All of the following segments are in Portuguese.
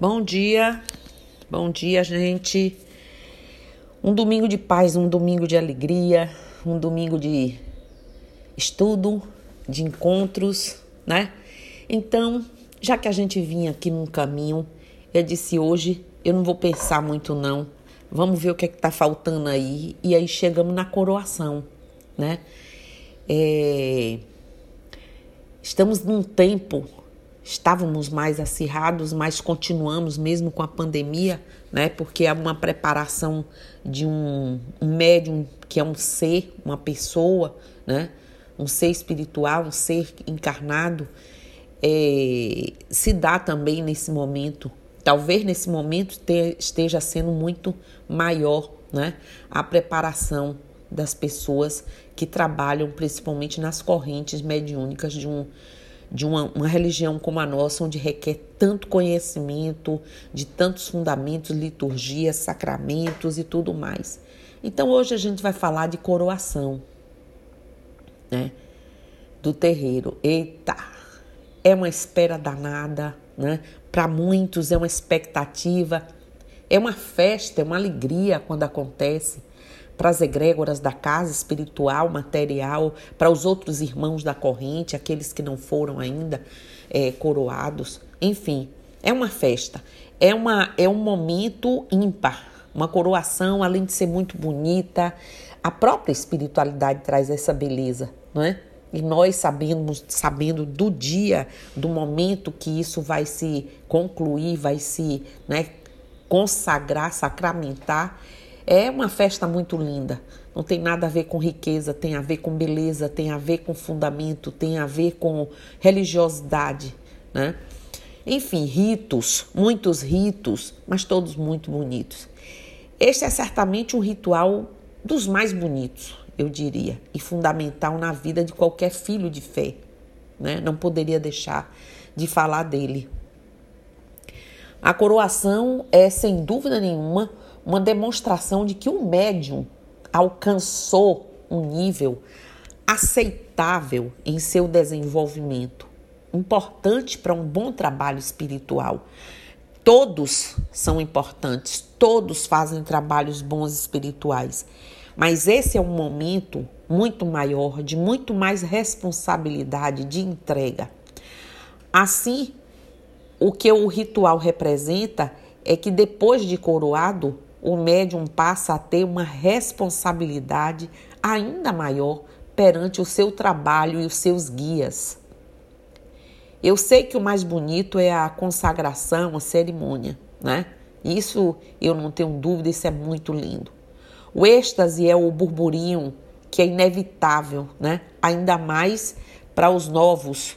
Bom dia, bom dia, gente. Um domingo de paz, um domingo de alegria, um domingo de estudo, de encontros, né? Então, já que a gente vinha aqui num caminho, eu disse hoje eu não vou pensar muito não. Vamos ver o que é que tá faltando aí e aí chegamos na coroação, né? É... Estamos num tempo estávamos mais acirrados, mas continuamos mesmo com a pandemia, né? Porque é uma preparação de um, um médium que é um ser, uma pessoa, né? Um ser espiritual, um ser encarnado, é, se dá também nesse momento. Talvez nesse momento te, esteja sendo muito maior, né? A preparação das pessoas que trabalham principalmente nas correntes mediúnicas de um de uma, uma religião como a nossa, onde requer tanto conhecimento, de tantos fundamentos, liturgias, sacramentos e tudo mais. Então hoje a gente vai falar de coroação, né? Do terreiro. Eita, é uma espera danada, né? Para muitos é uma expectativa, é uma festa, é uma alegria quando acontece para as egrégoras da casa espiritual, material, para os outros irmãos da corrente, aqueles que não foram ainda é, coroados. Enfim, é uma festa, é, uma, é um momento ímpar. Uma coroação, além de ser muito bonita, a própria espiritualidade traz essa beleza, não é? E nós sabemos, sabendo do dia, do momento que isso vai se concluir, vai se né, consagrar, sacramentar, é uma festa muito linda. Não tem nada a ver com riqueza, tem a ver com beleza, tem a ver com fundamento, tem a ver com religiosidade, né? Enfim, ritos, muitos ritos, mas todos muito bonitos. Este é certamente um ritual dos mais bonitos, eu diria, e fundamental na vida de qualquer filho de fé. Né? Não poderia deixar de falar dele. A coroação é, sem dúvida nenhuma, uma demonstração de que o médium alcançou um nível aceitável em seu desenvolvimento, importante para um bom trabalho espiritual. Todos são importantes, todos fazem trabalhos bons espirituais, mas esse é um momento muito maior, de muito mais responsabilidade, de entrega. Assim, o que o ritual representa é que depois de coroado, o médium passa a ter uma responsabilidade ainda maior perante o seu trabalho e os seus guias. Eu sei que o mais bonito é a consagração, a cerimônia, né? Isso eu não tenho dúvida, isso é muito lindo. O êxtase é o burburinho que é inevitável, né? Ainda mais para os novos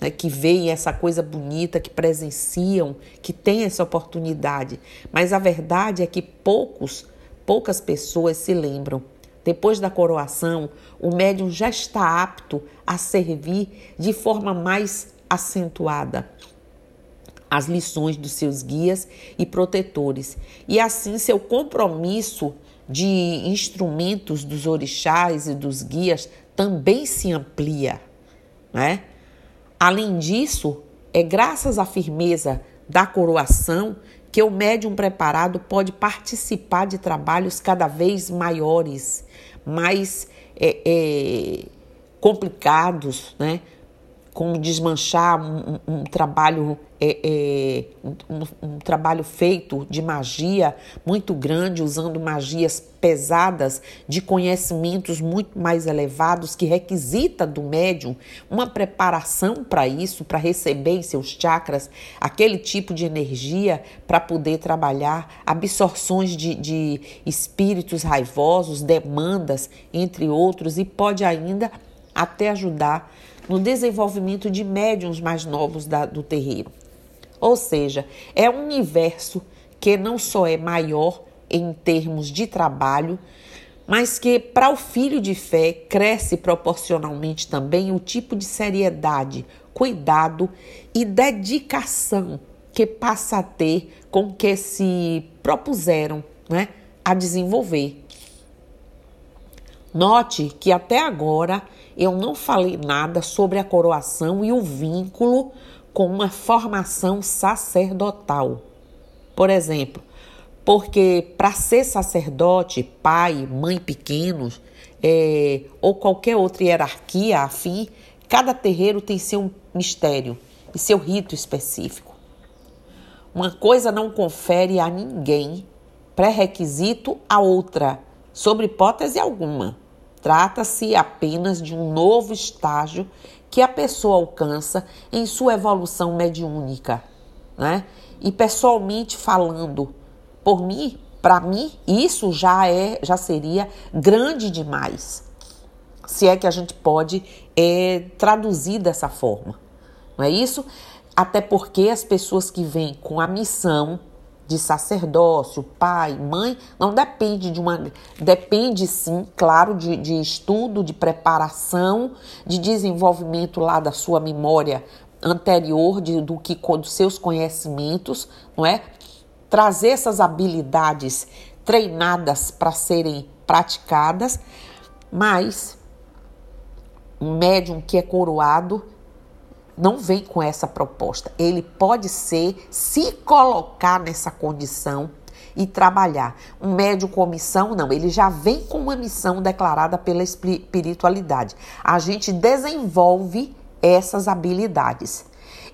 né, que veem essa coisa bonita, que presenciam, que têm essa oportunidade. Mas a verdade é que poucos, poucas pessoas se lembram. Depois da coroação, o médium já está apto a servir de forma mais acentuada as lições dos seus guias e protetores. E assim seu compromisso de instrumentos dos orixás e dos guias também se amplia, né? Além disso, é graças à firmeza da coroação que o médium preparado pode participar de trabalhos cada vez maiores, mais é, é, complicados, né? Como desmanchar um, um, um trabalho é, é, um, um, trabalho feito de magia muito grande, usando magias pesadas, de conhecimentos muito mais elevados, que requisita do médium uma preparação para isso, para receber em seus chakras aquele tipo de energia para poder trabalhar absorções de, de espíritos raivosos, demandas, entre outros, e pode ainda até ajudar no desenvolvimento de médiums mais novos da, do terreiro. Ou seja, é um universo que não só é maior em termos de trabalho, mas que para o filho de fé cresce proporcionalmente também o tipo de seriedade, cuidado e dedicação que passa a ter com que se propuseram né, a desenvolver. Note que até agora eu não falei nada sobre a coroação e o vínculo com uma formação sacerdotal. Por exemplo, porque para ser sacerdote, pai, mãe pequenos, é, ou qualquer outra hierarquia afim, cada terreiro tem seu mistério e seu rito específico. Uma coisa não confere a ninguém pré-requisito a outra, sobre hipótese alguma. Trata-se apenas de um novo estágio que a pessoa alcança em sua evolução mediúnica, né? E pessoalmente falando, por mim, para mim, isso já é, já seria grande demais. Se é que a gente pode é, traduzir dessa forma, não é isso? Até porque as pessoas que vêm com a missão de sacerdócio, pai, mãe, não depende de uma. Depende sim, claro, de, de estudo, de preparação, de desenvolvimento lá da sua memória anterior, de, do que dos seus conhecimentos, não é? Trazer essas habilidades treinadas para serem praticadas, mas um médium que é coroado não vem com essa proposta. Ele pode ser, se colocar nessa condição e trabalhar. Um médium com missão, não, ele já vem com uma missão declarada pela espiritualidade. A gente desenvolve essas habilidades.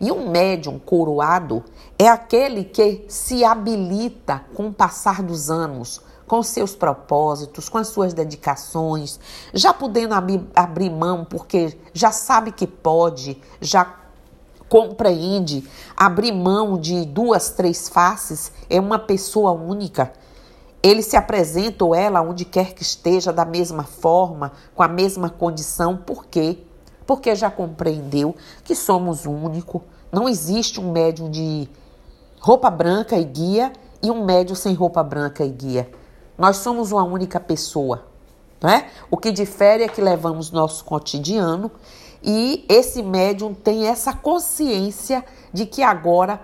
E um médium coroado é aquele que se habilita com o passar dos anos, com seus propósitos, com as suas dedicações, já podendo abrir mão porque já sabe que pode, já compreende, abrir mão de duas, três faces, é uma pessoa única. Ele se apresenta ou ela, onde quer que esteja, da mesma forma, com a mesma condição. Por quê? Porque já compreendeu que somos único. Não existe um médium de roupa branca e guia e um médium sem roupa branca e guia. Nós somos uma única pessoa. Né? O que difere é que levamos nosso cotidiano e esse médium tem essa consciência de que agora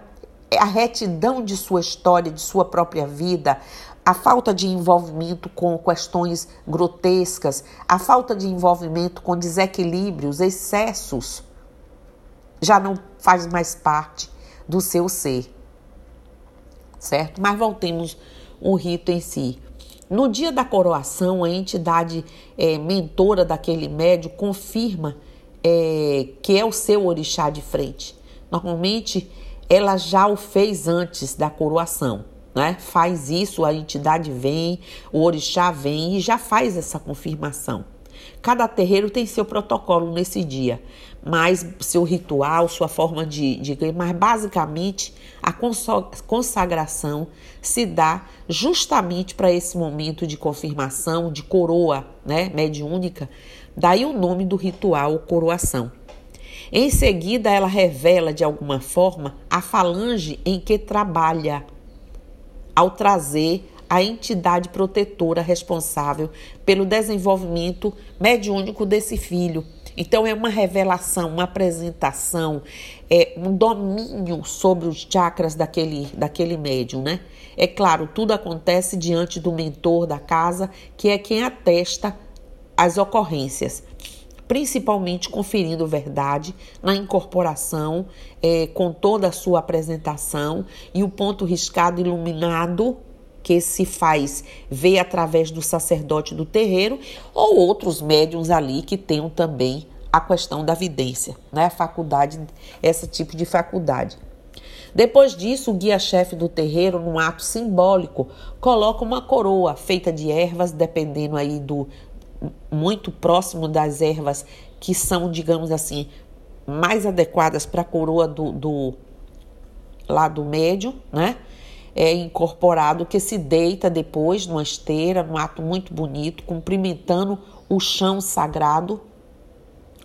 é a retidão de sua história, de sua própria vida, a falta de envolvimento com questões grotescas, a falta de envolvimento com desequilíbrios, excessos, já não faz mais parte do seu ser. Certo? Mas voltemos ao rito em si. No dia da coroação, a entidade é, mentora daquele médio confirma é, que é o seu orixá de frente. Normalmente, ela já o fez antes da coroação. Né? Faz isso, a entidade vem, o orixá vem e já faz essa confirmação. Cada terreiro tem seu protocolo nesse dia, mas seu ritual, sua forma de, de mas basicamente a consagração se dá justamente para esse momento de confirmação, de coroa, né, mediúnica, daí o nome do ritual coroação. Em seguida, ela revela de alguma forma a falange em que trabalha, ao trazer a entidade protetora responsável pelo desenvolvimento mediúnico desse filho. Então é uma revelação, uma apresentação, é um domínio sobre os chakras daquele, daquele médium, né? É claro, tudo acontece diante do mentor da casa, que é quem atesta as ocorrências, principalmente conferindo verdade na incorporação, é, com toda a sua apresentação e o ponto riscado iluminado que se faz ver através do sacerdote do terreiro ou outros médiums ali que tenham também a questão da vidência, né? A faculdade, esse tipo de faculdade. Depois disso, o guia-chefe do terreiro, num ato simbólico, coloca uma coroa feita de ervas, dependendo aí do muito próximo das ervas que são, digamos assim, mais adequadas para a coroa do, do lado médio, né? É, incorporado que se deita depois numa esteira, num ato muito bonito, cumprimentando o chão sagrado,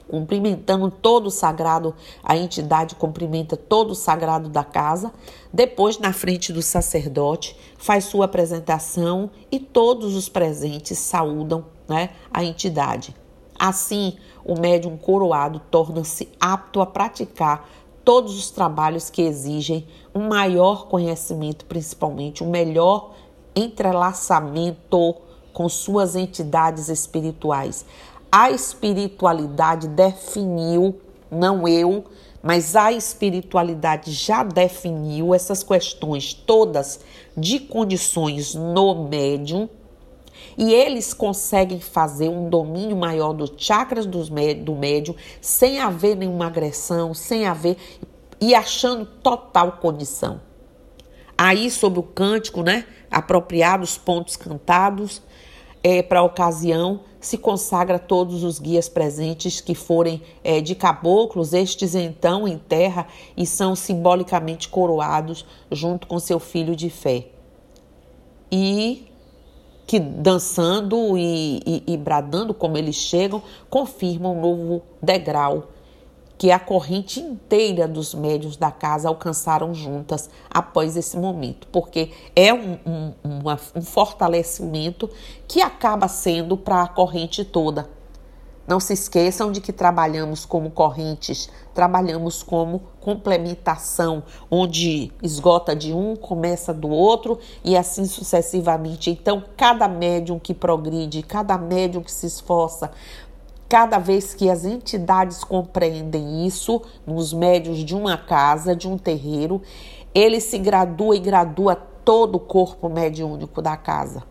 cumprimentando todo o sagrado, a entidade cumprimenta todo o sagrado da casa. Depois, na frente do sacerdote, faz sua apresentação e todos os presentes saúdam né, a entidade. Assim, o médium coroado torna-se apto a praticar todos os trabalhos que exigem um maior conhecimento, principalmente um melhor entrelaçamento com suas entidades espirituais. A espiritualidade definiu, não eu, mas a espiritualidade já definiu essas questões todas de condições no médium e eles conseguem fazer um domínio maior dos chakras do médium sem haver nenhuma agressão, sem haver e achando total condição. Aí, sobre o cântico, né? Apropriados pontos cantados é, para a ocasião, se consagra todos os guias presentes que forem é, de caboclos, estes então em terra e são simbolicamente coroados junto com seu filho de fé. E que dançando e, e, e bradando como eles chegam, confirmam um novo degrau que a corrente inteira dos médios da casa alcançaram juntas após esse momento, porque é um, um, uma, um fortalecimento que acaba sendo para a corrente toda. Não se esqueçam de que trabalhamos como correntes, trabalhamos como complementação, onde esgota de um, começa do outro e assim sucessivamente. Então, cada médium que progride, cada médium que se esforça Cada vez que as entidades compreendem isso, nos médios de uma casa, de um terreiro, ele se gradua e gradua todo o corpo mediúnico da casa.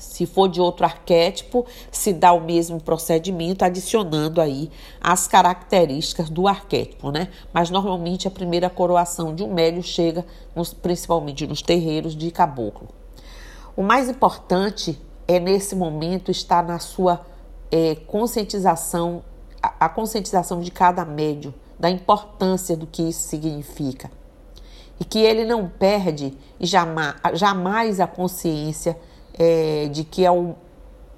Se for de outro arquétipo, se dá o mesmo procedimento, adicionando aí as características do arquétipo, né? Mas normalmente a primeira coroação de um médium chega nos, principalmente nos terreiros de caboclo. O mais importante é nesse momento estar na sua é, conscientização, a, a conscientização de cada médio da importância do que isso significa. E que ele não perde jamais, jamais a consciência é, de que a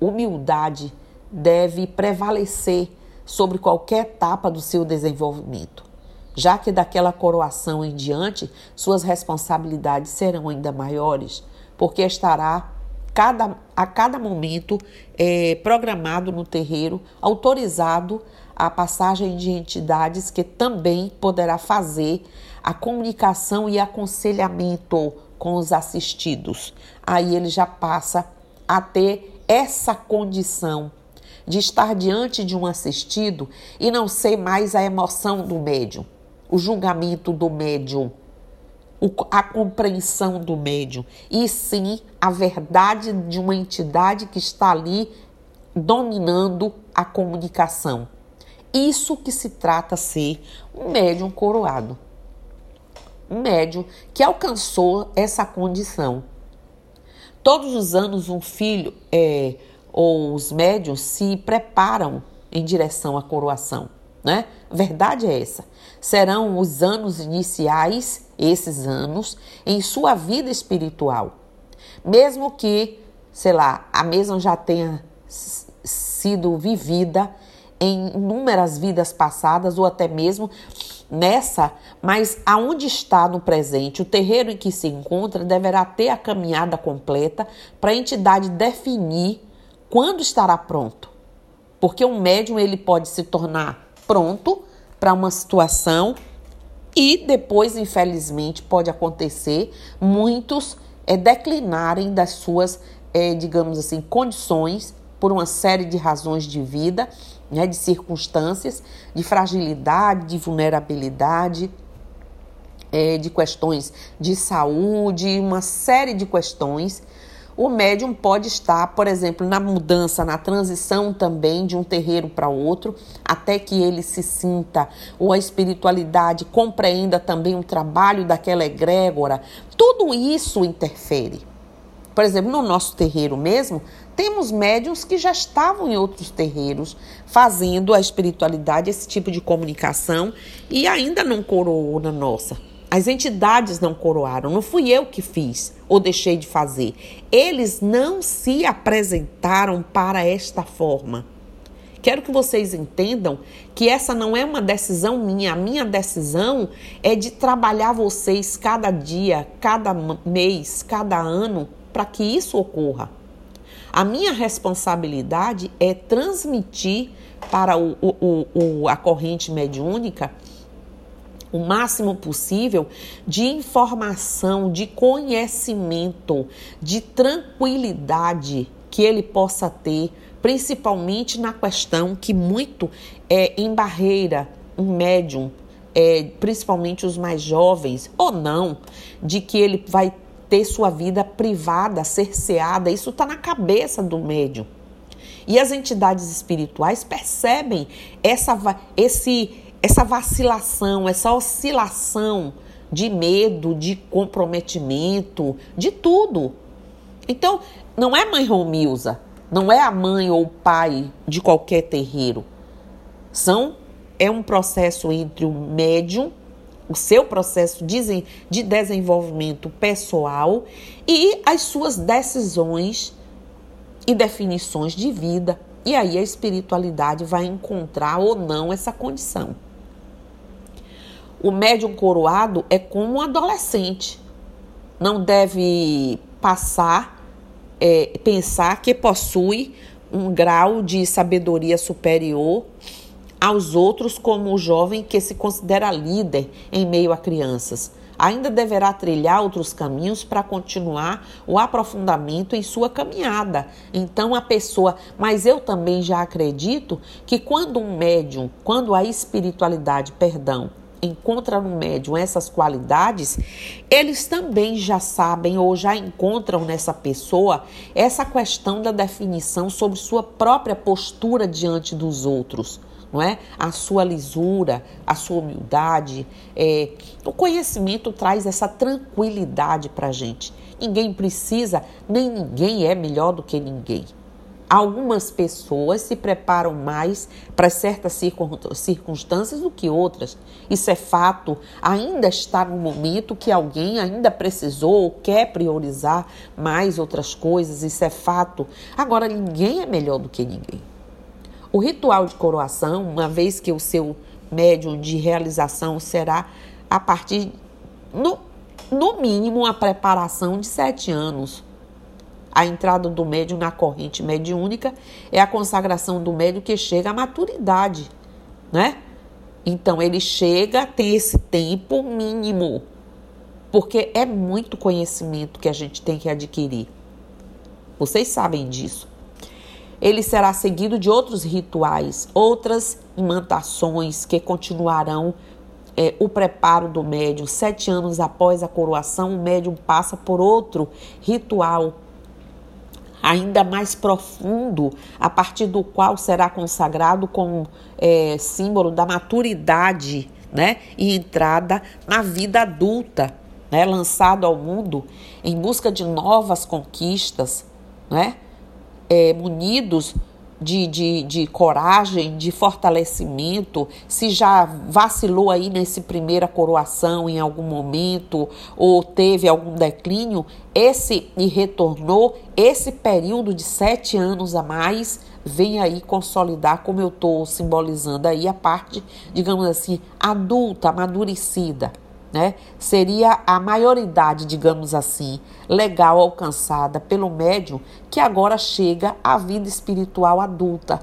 humildade deve prevalecer sobre qualquer etapa do seu desenvolvimento, já que daquela coroação em diante suas responsabilidades serão ainda maiores, porque estará cada, a cada momento é, programado no terreiro, autorizado a passagem de entidades que também poderá fazer a comunicação e aconselhamento com os assistidos. Aí ele já passa a ter essa condição de estar diante de um assistido e não ser mais a emoção do médium, o julgamento do médium a compreensão do médium, e sim a verdade de uma entidade que está ali dominando a comunicação. Isso que se trata ser um médium coroado. Um médium que alcançou essa condição. Todos os anos, um filho é, ou os médiums se preparam em direção à coroação. Né? Verdade é essa. Serão os anos iniciais esses anos em sua vida espiritual. Mesmo que, sei lá, a mesma já tenha sido vivida em inúmeras vidas passadas ou até mesmo nessa, mas aonde está no presente, o terreiro em que se encontra deverá ter a caminhada completa para a entidade definir quando estará pronto. Porque um médium ele pode se tornar pronto para uma situação e depois, infelizmente, pode acontecer muitos é, declinarem das suas, é, digamos assim, condições por uma série de razões de vida, né, de circunstâncias, de fragilidade, de vulnerabilidade, é, de questões de saúde, uma série de questões o médium pode estar, por exemplo, na mudança, na transição também de um terreiro para outro, até que ele se sinta, ou a espiritualidade compreenda também o trabalho daquela egrégora. Tudo isso interfere. Por exemplo, no nosso terreiro mesmo, temos médiums que já estavam em outros terreiros fazendo a espiritualidade, esse tipo de comunicação, e ainda não coroou na nossa. As entidades não coroaram, não fui eu que fiz ou deixei de fazer. Eles não se apresentaram para esta forma. Quero que vocês entendam que essa não é uma decisão minha. A minha decisão é de trabalhar vocês cada dia, cada mês, cada ano para que isso ocorra. A minha responsabilidade é transmitir para o, o, o, a corrente mediúnica o máximo possível de informação, de conhecimento, de tranquilidade que ele possa ter, principalmente na questão que muito é em barreira um médium, é, principalmente os mais jovens, ou não, de que ele vai ter sua vida privada, cerceada. Isso está na cabeça do médium. E as entidades espirituais percebem essa, esse, essa vacilação, essa oscilação de medo, de comprometimento, de tudo. Então, não é mãe Romilza, não é a mãe ou o pai de qualquer terreiro. São é um processo entre o médium, o seu processo de, de desenvolvimento pessoal e as suas decisões e definições de vida. E aí a espiritualidade vai encontrar ou não essa condição. O médium coroado é como um adolescente. Não deve passar, é, pensar que possui um grau de sabedoria superior aos outros, como o jovem que se considera líder em meio a crianças. Ainda deverá trilhar outros caminhos para continuar o aprofundamento em sua caminhada. Então, a pessoa, mas eu também já acredito que quando um médium, quando a espiritualidade, perdão, encontra no médium essas qualidades, eles também já sabem ou já encontram nessa pessoa essa questão da definição sobre sua própria postura diante dos outros. Não é? A sua lisura, a sua humildade, é, o conhecimento traz essa tranquilidade para a gente. Ninguém precisa, nem ninguém é melhor do que ninguém. Algumas pessoas se preparam mais para certas circunstâncias do que outras. Isso é fato. Ainda está no momento que alguém ainda precisou ou quer priorizar mais outras coisas. Isso é fato. Agora, ninguém é melhor do que ninguém. O ritual de coroação, uma vez que o seu médium de realização será a partir, no, no mínimo, a preparação de sete anos a entrada do médium na corrente mediúnica é a consagração do médium que chega à maturidade, né? Então ele chega, tem esse tempo mínimo, porque é muito conhecimento que a gente tem que adquirir. Vocês sabem disso. Ele será seguido de outros rituais, outras imantações que continuarão é, o preparo do médium. Sete anos após a coroação, o médium passa por outro ritual ainda mais profundo, a partir do qual será consagrado como é, símbolo da maturidade né, e entrada na vida adulta, né, lançado ao mundo em busca de novas conquistas, né, é, munidos de, de, de coragem, de fortalecimento, se já vacilou aí nesse primeira coroação em algum momento ou teve algum declínio, esse e retornou, esse período de sete anos a mais vem aí consolidar, como eu estou simbolizando aí, a parte, digamos assim, adulta, amadurecida né? Seria a maioridade, digamos assim, legal alcançada pelo médium que agora chega à vida espiritual adulta,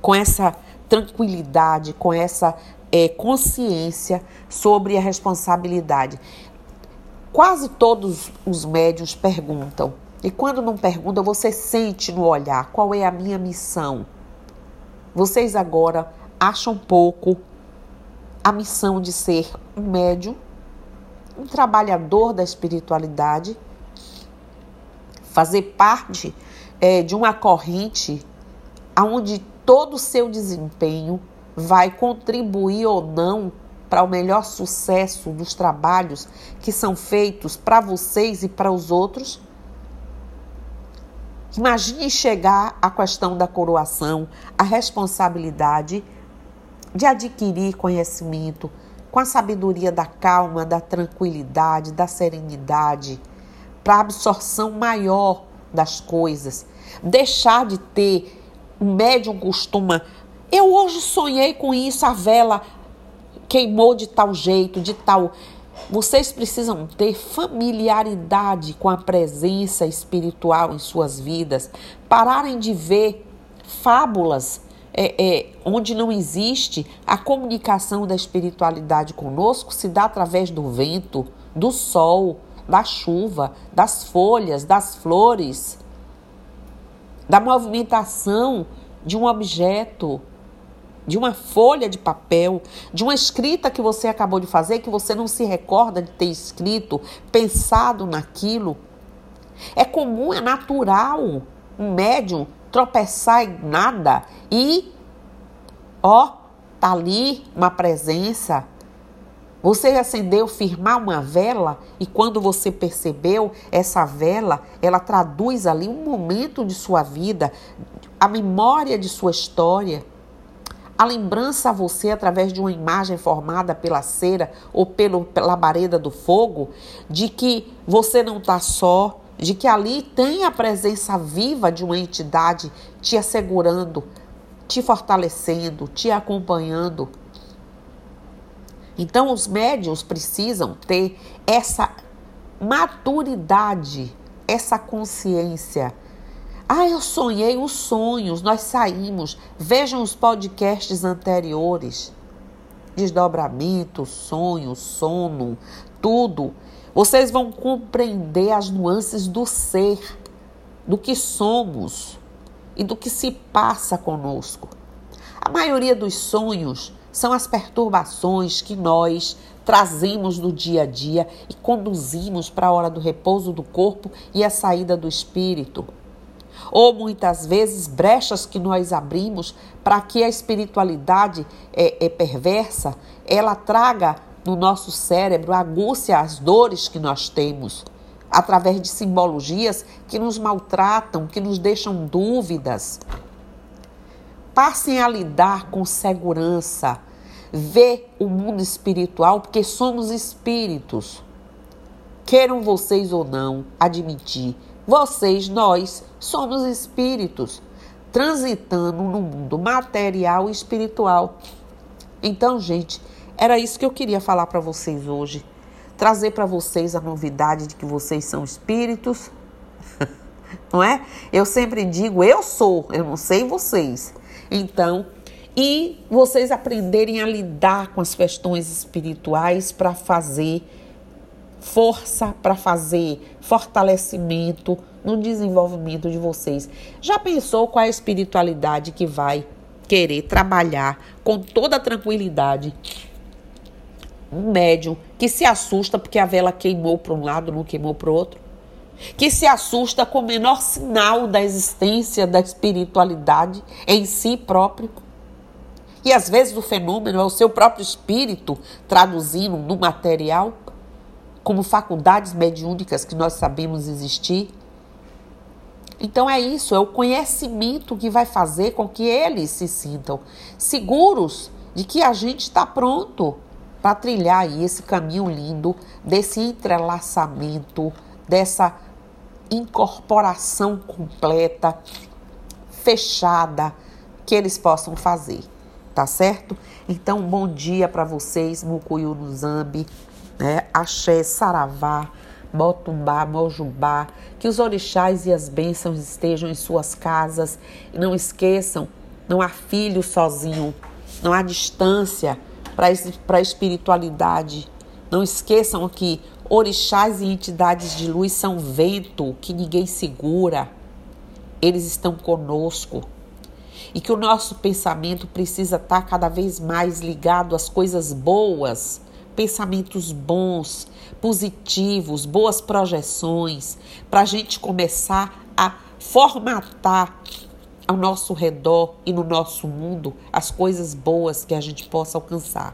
com essa tranquilidade, com essa é, consciência sobre a responsabilidade. Quase todos os médios perguntam, e quando não perguntam, você sente no olhar qual é a minha missão. Vocês agora acham pouco a missão de ser um médium, um trabalhador da espiritualidade, fazer parte é, de uma corrente onde todo o seu desempenho vai contribuir ou não para o melhor sucesso dos trabalhos que são feitos para vocês e para os outros? Imagine chegar à questão da coroação, a responsabilidade de adquirir conhecimento com a sabedoria da calma, da tranquilidade, da serenidade, para absorção maior das coisas. Deixar de ter, o médium costuma. Eu hoje sonhei com isso, a vela queimou de tal jeito, de tal. Vocês precisam ter familiaridade com a presença espiritual em suas vidas, pararem de ver fábulas é, é, onde não existe a comunicação da espiritualidade conosco, se dá através do vento, do sol, da chuva, das folhas, das flores, da movimentação de um objeto, de uma folha de papel, de uma escrita que você acabou de fazer, que você não se recorda de ter escrito, pensado naquilo. É comum, é natural um médium tropeçar em nada e, ó, tá ali uma presença. Você acendeu, firmar uma vela e quando você percebeu essa vela, ela traduz ali um momento de sua vida, a memória de sua história a lembrança a você através de uma imagem formada pela cera ou pelo, pela labareda do fogo de que você não está só, de que ali tem a presença viva de uma entidade te assegurando, te fortalecendo, te acompanhando. Então, os médios precisam ter essa maturidade, essa consciência ah, eu sonhei os sonhos, nós saímos. Vejam os podcasts anteriores. Desdobramento, sonho, sono, tudo. Vocês vão compreender as nuances do ser, do que somos e do que se passa conosco. A maioria dos sonhos são as perturbações que nós trazemos do dia a dia e conduzimos para a hora do repouso do corpo e a saída do espírito ou muitas vezes brechas que nós abrimos para que a espiritualidade é, é perversa ela traga no nosso cérebro aguce as dores que nós temos através de simbologias que nos maltratam, que nos deixam dúvidas. Passem a lidar com segurança, ver o mundo espiritual, porque somos espíritos. Queiram vocês ou não admitir vocês, nós, somos espíritos transitando no mundo material e espiritual. Então, gente, era isso que eu queria falar para vocês hoje. Trazer para vocês a novidade de que vocês são espíritos. não é? Eu sempre digo, eu sou, eu não sei vocês. Então, e vocês aprenderem a lidar com as questões espirituais para fazer força para fazer fortalecimento no desenvolvimento de vocês. Já pensou qual é a espiritualidade que vai querer trabalhar com toda tranquilidade? Um médium que se assusta porque a vela queimou para um lado, não queimou para o outro. Que se assusta com o menor sinal da existência da espiritualidade em si próprio. E às vezes o fenômeno é o seu próprio espírito traduzindo no material como faculdades mediúnicas que nós sabemos existir. Então é isso, é o conhecimento que vai fazer com que eles se sintam seguros de que a gente está pronto para trilhar aí esse caminho lindo desse entrelaçamento, dessa incorporação completa, fechada, que eles possam fazer, tá certo? Então, bom dia para vocês, Mucuyu no Zambi né? Axé, Saravá, Motumbá, Mojubá, que os orixás e as bênçãos estejam em suas casas. E não esqueçam, não há filho sozinho, não há distância para a espiritualidade. Não esqueçam que orixás e entidades de luz são vento que ninguém segura. Eles estão conosco. E que o nosso pensamento precisa estar cada vez mais ligado às coisas boas pensamentos bons, positivos, boas projeções, para a gente começar a formatar ao nosso redor e no nosso mundo as coisas boas que a gente possa alcançar.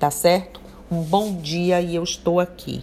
Tá certo? Um bom dia e eu estou aqui.